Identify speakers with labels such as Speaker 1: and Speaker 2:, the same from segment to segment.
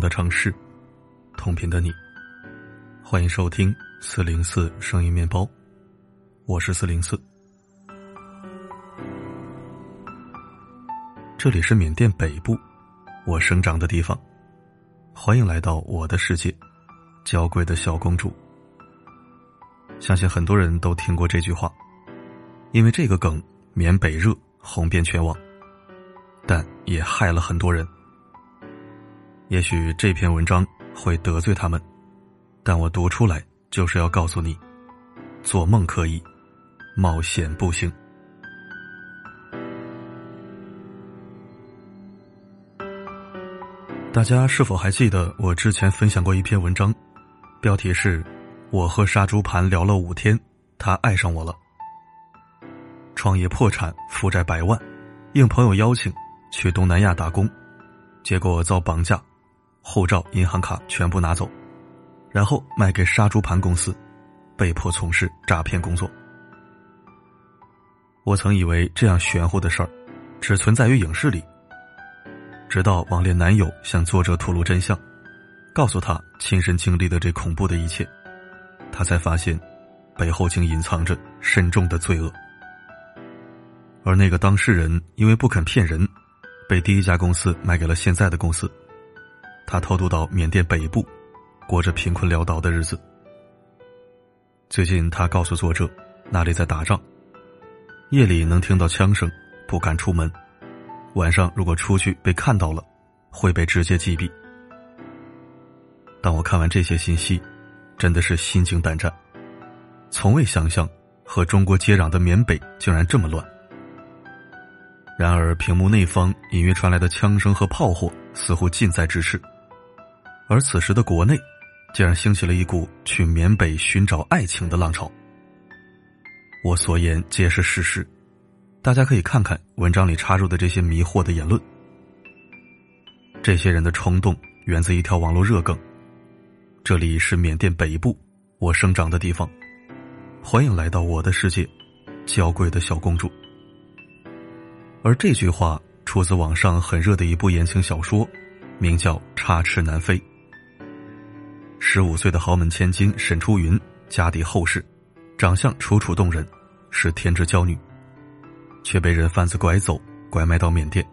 Speaker 1: 的城市，同频的你，欢迎收听四零四声音面包，我是四零四。这里是缅甸北部，我生长的地方。欢迎来到我的世界，娇贵的小公主。相信很多人都听过这句话，因为这个梗“缅北热”红遍全网，但也害了很多人。也许这篇文章会得罪他们，但我读出来就是要告诉你：做梦可以，冒险不行。大家是否还记得我之前分享过一篇文章？标题是“我和杀猪盘聊了五天，他爱上我了”。创业破产，负债百万，应朋友邀请去东南亚打工，结果遭绑架，护照、银行卡全部拿走，然后卖给杀猪盘公司，被迫从事诈骗工作。我曾以为这样玄乎的事儿，只存在于影视里。直到网恋男友向作者吐露真相，告诉他亲身经历的这恐怖的一切，他才发现背后竟隐藏着深重的罪恶。而那个当事人因为不肯骗人，被第一家公司卖给了现在的公司。他偷渡到缅甸北部，过着贫困潦倒的日子。最近他告诉作者，那里在打仗，夜里能听到枪声，不敢出门。晚上如果出去被看到了，会被直接击毙。当我看完这些信息，真的是心惊胆战，从未想象和中国接壤的缅北竟然这么乱。然而，屏幕内方隐约传来的枪声和炮火似乎近在咫尺，而此时的国内，竟然兴起了一股去缅北寻找爱情的浪潮。我所言皆是事实。大家可以看看文章里插入的这些迷惑的言论。这些人的冲动源自一条网络热梗。这里是缅甸北部，我生长的地方。欢迎来到我的世界，娇贵的小公主。而这句话出自网上很热的一部言情小说，名叫《插翅难飞》。十五岁的豪门千金沈初云，家底厚实，长相楚楚动人，是天之娇女。却被人贩子拐走，拐卖到缅甸，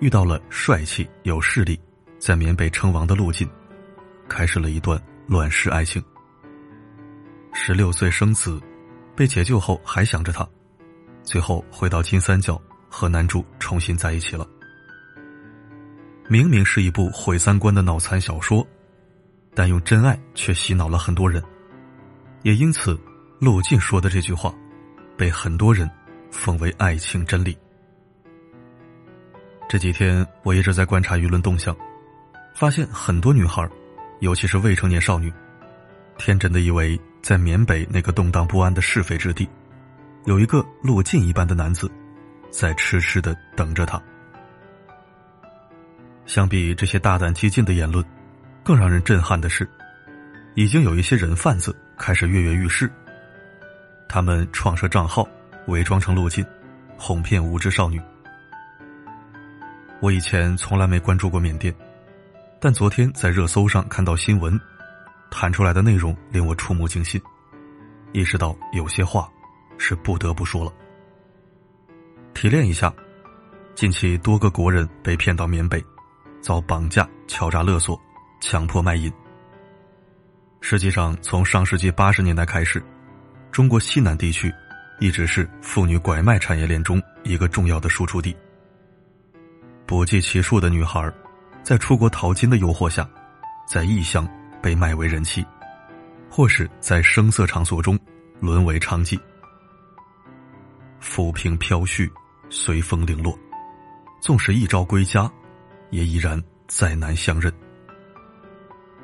Speaker 1: 遇到了帅气有势力，在缅北称王的陆晋，开始了一段乱世爱情。十六岁生子，被解救后还想着他，最后回到金三角和男主重新在一起了。明明是一部毁三观的脑残小说，但用真爱却洗脑了很多人，也因此，陆晋说的这句话，被很多人。奉为爱情真理。这几天我一直在观察舆论动向，发现很多女孩，尤其是未成年少女，天真的以为在缅北那个动荡不安的是非之地，有一个陆晋一般的男子，在痴痴的等着她。相比这些大胆激进的言论，更让人震撼的是，已经有一些人贩子开始跃跃欲试，他们创设账号。伪装成陆晋，哄骗无知少女。我以前从来没关注过缅甸，但昨天在热搜上看到新闻，弹出来的内容令我触目惊心，意识到有些话是不得不说了。提炼一下，近期多个国人被骗到缅北，遭绑架、敲诈勒索、强迫卖淫。实际上，从上世纪八十年代开始，中国西南地区。一直是妇女拐卖产业链中一个重要的输出地。不计其数的女孩，在出国淘金的诱惑下，在异乡被卖为人妻，或是在声色场所中沦为娼妓。浮萍飘絮，随风零落，纵使一朝归家，也依然再难相认。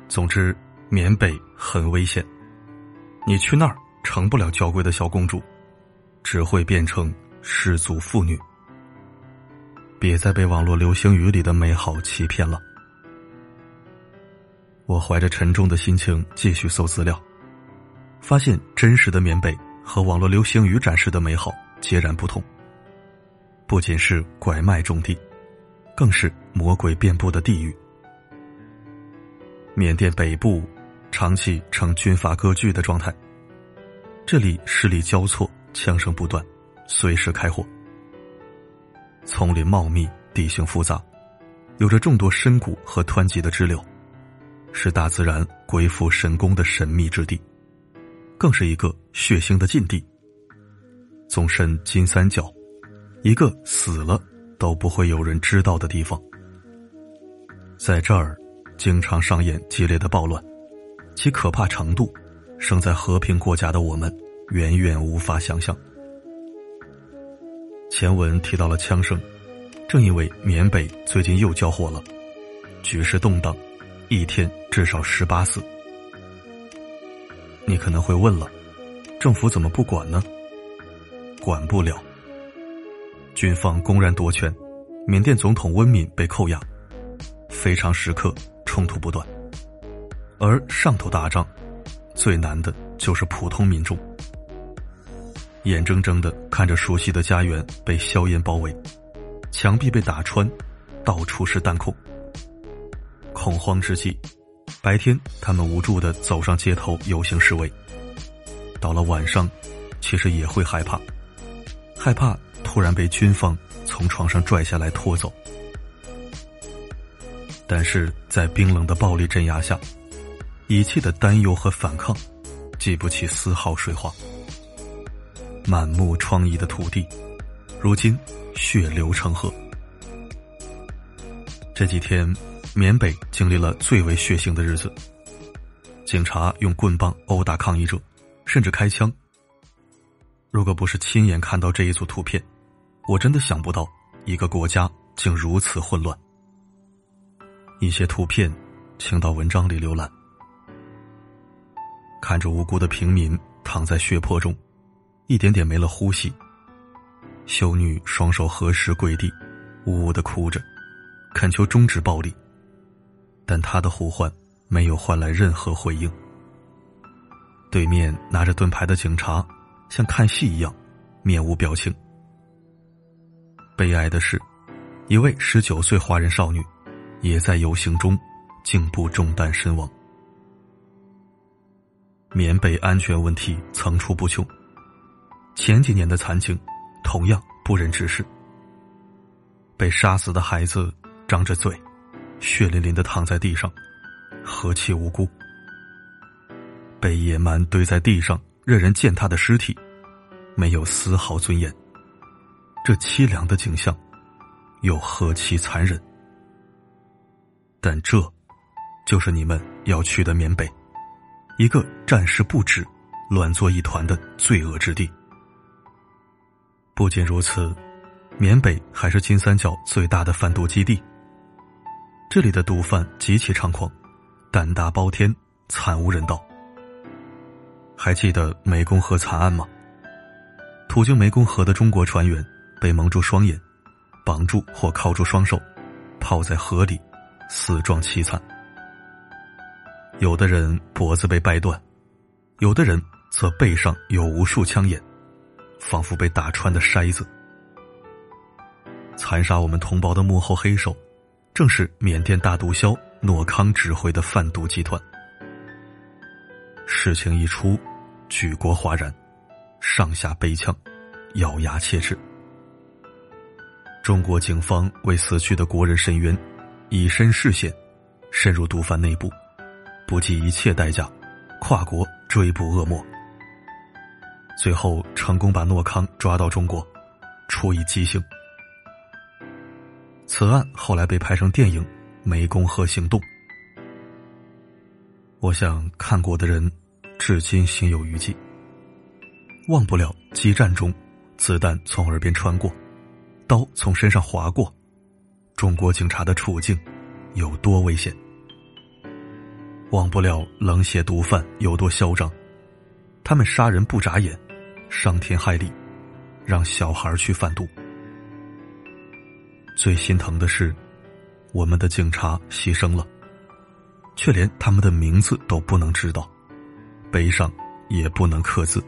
Speaker 1: 总之，缅北很危险，你去那儿成不了娇贵的小公主。只会变成失足妇女。别再被网络流星雨里的美好欺骗了。我怀着沉重的心情继续搜资料，发现真实的缅北和网络流星雨展示的美好截然不同。不仅是拐卖重地，更是魔鬼遍布的地狱。缅甸北部长期呈军阀割据的状态，这里势力交错，枪声不断，随时开火。丛林茂密，地形复杂，有着众多深谷和湍急的支流，是大自然鬼斧神工的神秘之地，更是一个血腥的禁地。纵深金三角，一个死了都不会有人知道的地方。在这儿，经常上演激烈的暴乱，其可怕程度，生在和平国家的我们远远无法想象。前文提到了枪声，正因为缅北最近又交火了，局势动荡，一天至少十八死。你可能会问了，政府怎么不管呢？管不了。军方公然夺权，缅甸总统温敏被扣押。非常时刻，冲突不断，而上头打仗，最难的就是普通民众，眼睁睁的看着熟悉的家园被硝烟包围，墙壁被打穿，到处是弹孔。恐慌之际，白天他们无助的走上街头游行示威，到了晚上，其实也会害怕，害怕突然被军方从床上拽下来拖走。但是在冰冷的暴力镇压下，一切的担忧和反抗，激不起丝毫水花。满目疮痍的土地，如今血流成河。这几天，缅北经历了最为血腥的日子。警察用棍棒殴打抗议者，甚至开枪。如果不是亲眼看到这一组图片，我真的想不到一个国家竟如此混乱。一些图片，请到文章里浏览。看着无辜的平民躺在血泊中，一点点没了呼吸。修女双手合十跪地，呜呜的哭着，恳求终止暴力。但她的呼唤没有换来任何回应。对面拿着盾牌的警察，像看戏一样，面无表情。悲哀的是，一位十九岁华人少女。也在游行中颈部中弹身亡。缅北安全问题层出不穷，前几年的惨景同样不忍直视。被杀死的孩子张着嘴，血淋淋的躺在地上，何其无辜！被野蛮堆在地上，任人践踏的尸体，没有丝毫尊严。这凄凉的景象，又何其残忍！但这，就是你们要去的缅北，一个战事不止、乱作一团的罪恶之地。不仅如此，缅北还是金三角最大的贩毒基地。这里的毒贩极其猖狂，胆大包天，惨无人道。还记得湄公河惨案吗？途经湄公河的中国船员被蒙住双眼，绑住或铐住双手，泡在河里。死状凄惨，有的人脖子被掰断，有的人则背上有无数枪眼，仿佛被打穿的筛子。残杀我们同胞的幕后黑手，正是缅甸大毒枭诺康指挥的贩毒集团。事情一出，举国哗然，上下悲枪，咬牙切齿。中国警方为死去的国人伸冤。以身试险，深入毒贩内部，不计一切代价，跨国追捕恶魔，最后成功把诺康抓到中国，处以极刑。此案后来被拍成电影《湄公河行动》，我想看过的人，至今心有余悸，忘不了激战中，子弹从耳边穿过，刀从身上划过。中国警察的处境有多危险？忘不了冷血毒贩有多嚣张，他们杀人不眨眼，伤天害理，让小孩去贩毒。最心疼的是，我们的警察牺牲了，却连他们的名字都不能知道，碑上也不能刻字，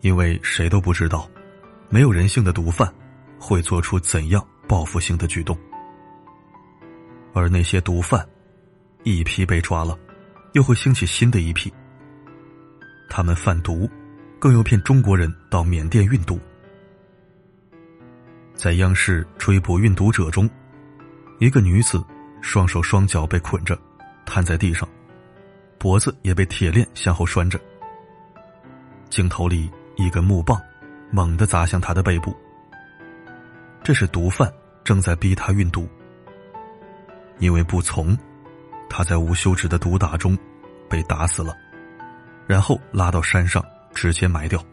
Speaker 1: 因为谁都不知道，没有人性的毒贩会做出怎样。报复性的举动，而那些毒贩，一批被抓了，又会兴起新的一批。他们贩毒，更诱骗中国人到缅甸运毒。在央视追捕运毒者中，一个女子双手双脚被捆着，瘫在地上，脖子也被铁链向后拴着。镜头里，一根木棒猛地砸向她的背部。这是毒贩正在逼他运毒。因为不从，他在无休止的毒打中被打死了，然后拉到山上直接埋掉。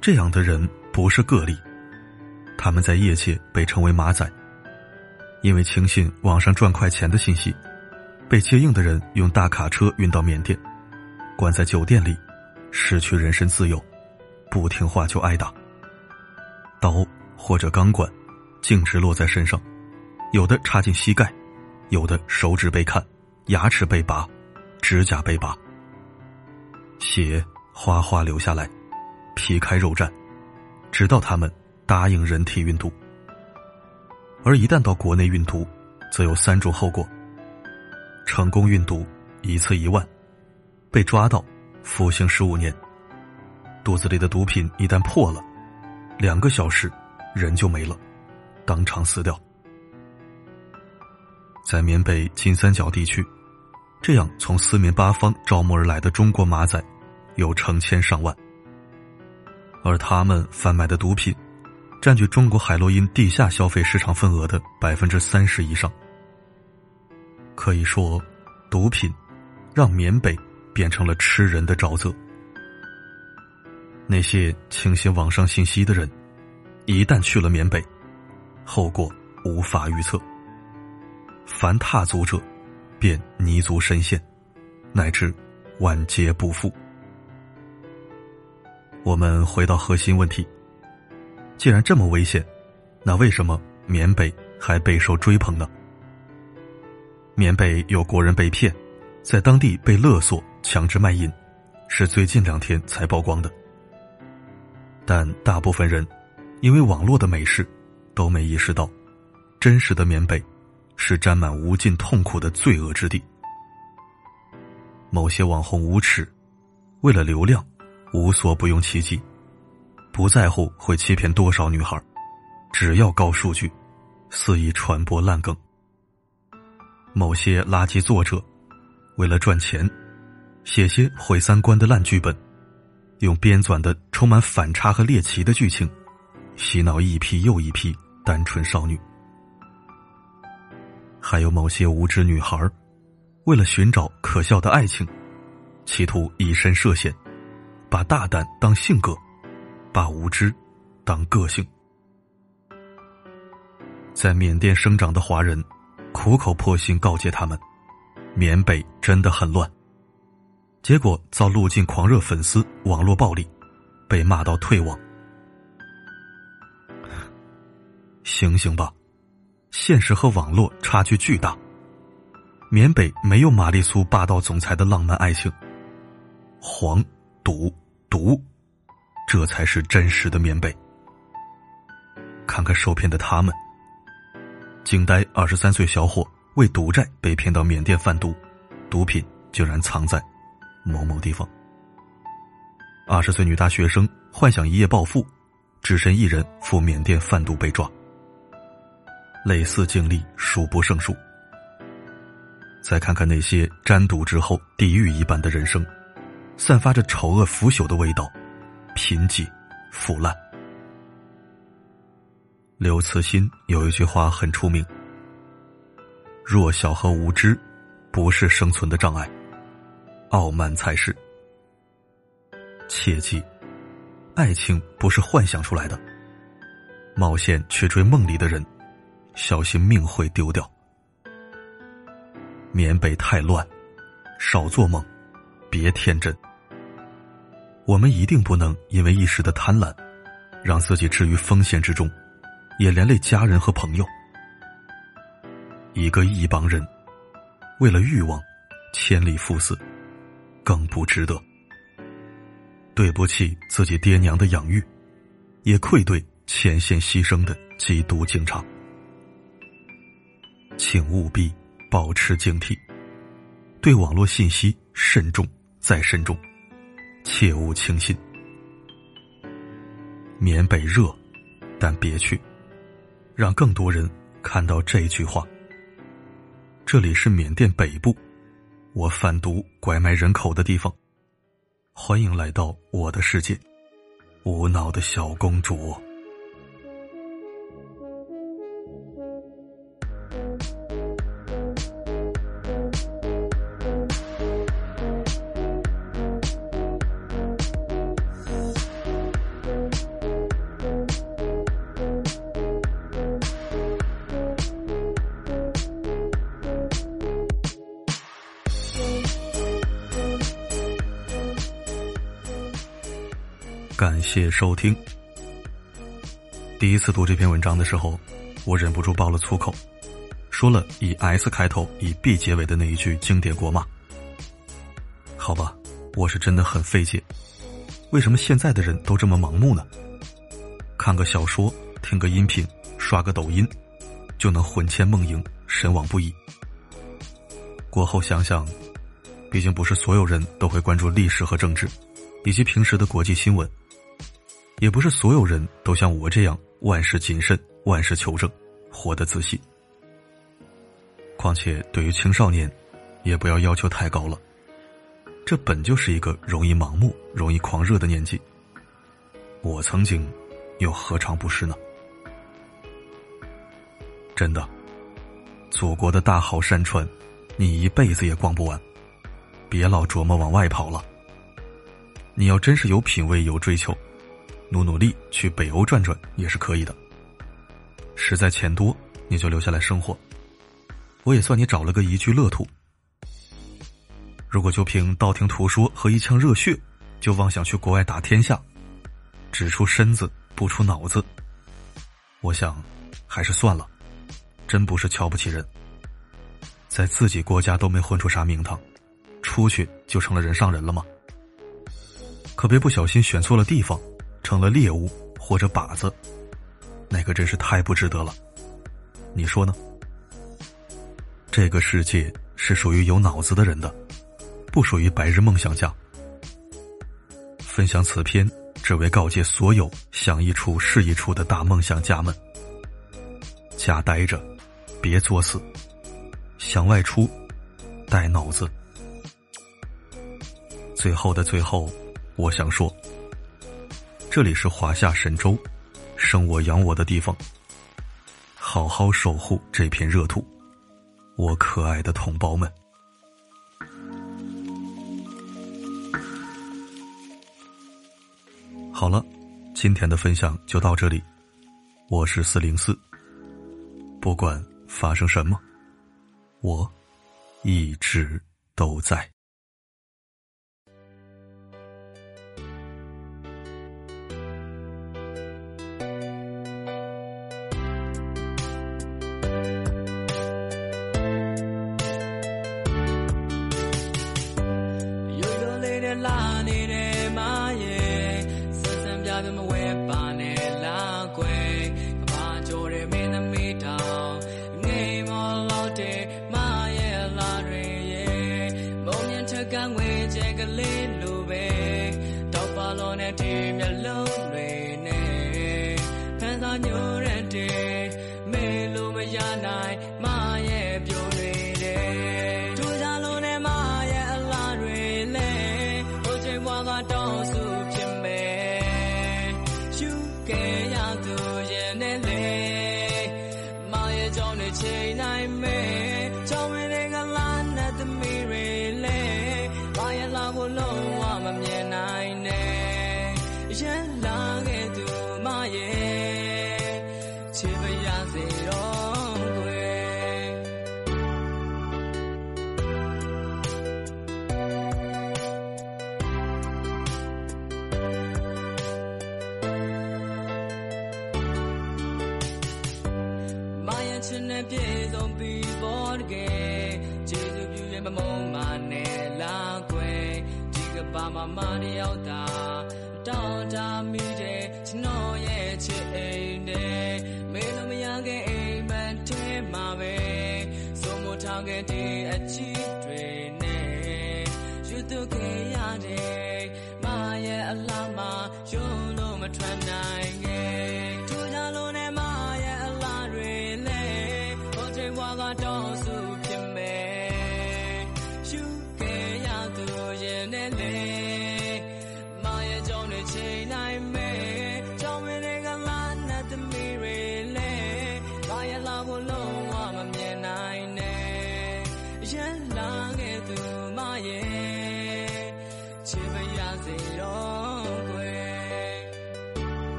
Speaker 1: 这样的人不是个例。他们在业界被称为马仔，因为轻信网上赚快钱的信息，被接应的人用大卡车运到缅甸，关在酒店里，失去人身自由，不听话就挨打，刀或者钢管，径直落在身上，有的插进膝盖，有的手指被砍，牙齿被拔，指甲被拔，血哗哗流下来，皮开肉绽，直到他们。答应人体运毒，而一旦到国内运毒，则有三种后果：成功运毒一次一万，被抓到服刑十五年；肚子里的毒品一旦破了，两个小时人就没了，当场死掉。在缅北金三角地区，这样从四面八方招募而来的中国马仔有成千上万，而他们贩卖的毒品。占据中国海洛因地下消费市场份额的百分之三十以上。可以说，毒品让缅北变成了吃人的沼泽。那些轻信网上信息的人，一旦去了缅北，后果无法预测。凡踏足者，便泥足深陷，乃至万劫不复。我们回到核心问题。既然这么危险，那为什么缅北还备受追捧呢？缅北有国人被骗，在当地被勒索、强制卖淫，是最近两天才曝光的。但大部分人因为网络的美事，都没意识到，真实的缅北是沾满无尽痛苦的罪恶之地。某些网红无耻，为了流量，无所不用其极。不在乎会欺骗多少女孩，只要高数据，肆意传播烂梗。某些垃圾作者，为了赚钱，写些毁三观的烂剧本，用编纂的充满反差和猎奇的剧情，洗脑一批又一批单纯少女。还有某些无知女孩，为了寻找可笑的爱情，企图以身涉险，把大胆当性格。把无知当个性，在缅甸生长的华人苦口婆心告诫他们：缅北真的很乱。结果遭路径狂热粉丝网络暴力，被骂到退网。醒醒吧，现实和网络差距巨大。缅北没有玛丽苏霸道总裁的浪漫爱情，黄赌毒。这才是真实的缅北。看看受骗的他们。惊呆二十三岁小伙为赌债被骗到缅甸贩毒，毒品竟然藏在某某地方。二十岁女大学生幻想一夜暴富，只身一人赴缅甸贩毒被抓。类似经历数不胜数。再看看那些沾赌之后地狱一般的人生，散发着丑恶腐朽的味道。贫瘠、腐烂。刘慈欣有一句话很出名：“弱小和无知不是生存的障碍，傲慢才是。”切记，爱情不是幻想出来的。冒险去追梦里的人，小心命会丢掉。缅北太乱，少做梦，别天真。我们一定不能因为一时的贪婪，让自己置于风险之中，也连累家人和朋友。一个亿帮人，为了欲望，千里赴死，更不值得。对不起自己爹娘的养育，也愧对前线牺牲的缉毒警察。请务必保持警惕，对网络信息慎重再慎重，切勿轻信。缅北热，但别去，让更多人看到这句话。这里是缅甸北部，我贩毒拐卖人口的地方。欢迎来到我的世界，无脑的小公主。谢收听。第一次读这篇文章的时候，我忍不住爆了粗口，说了以 S 开头、以 B 结尾的那一句经典国骂。好吧，我是真的很费解，为什么现在的人都这么盲目呢？看个小说、听个音频、刷个抖音，就能魂牵梦萦、神往不已。过后想想，毕竟不是所有人都会关注历史和政治，以及平时的国际新闻。也不是所有人都像我这样万事谨慎、万事求证，活得仔细。况且对于青少年，也不要要求太高了。这本就是一个容易盲目、容易狂热的年纪。我曾经，又何尝不是呢？真的，祖国的大好山川，你一辈子也逛不完。别老琢磨往外跑了。你要真是有品位、有追求。努努力去北欧转转也是可以的。实在钱多，你就留下来生活，我也算你找了个宜居乐土。如果就凭道听途说和一腔热血，就妄想去国外打天下，只出身子不出脑子，我想还是算了。真不是瞧不起人，在自己国家都没混出啥名堂，出去就成了人上人了吗？可别不小心选错了地方。成了猎物或者靶子，那可真是太不值得了。你说呢？这个世界是属于有脑子的人的，不属于白日梦想家。分享此篇，只为告诫所有想一出是一出的大梦想家们：家待着，别作死；想外出，带脑子。最后的最后，我想说。这里是华夏神州，生我养我的地方。好好守护这片热土，我可爱的同胞们。好了，今天的分享就到这里。我是四零四，不管发生什么，我一直都在。
Speaker 2: ခြင်းနဲ့ပြည့်စုံပြီးပေါ်တကယ်ကျေးဇူးပြုရဲ့မမုံမနဲ့လာခွဲဒီကဘာမှမတယောက်သာတောင်းတမိတဲ့ကျွန်တော်ရဲ့ချစ်အိမ်တဲ့မင်းတို့မရခဲ့အိမ်မထဲမှာပဲစုံမထားခဲ့တဲ့အချီ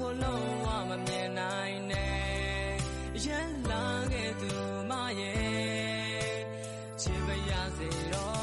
Speaker 2: ကိုလုံးဝမမြင်နိုင်နဲ့ရန်လာခဲ့သူမရဲ့ချစ်မရစေတော့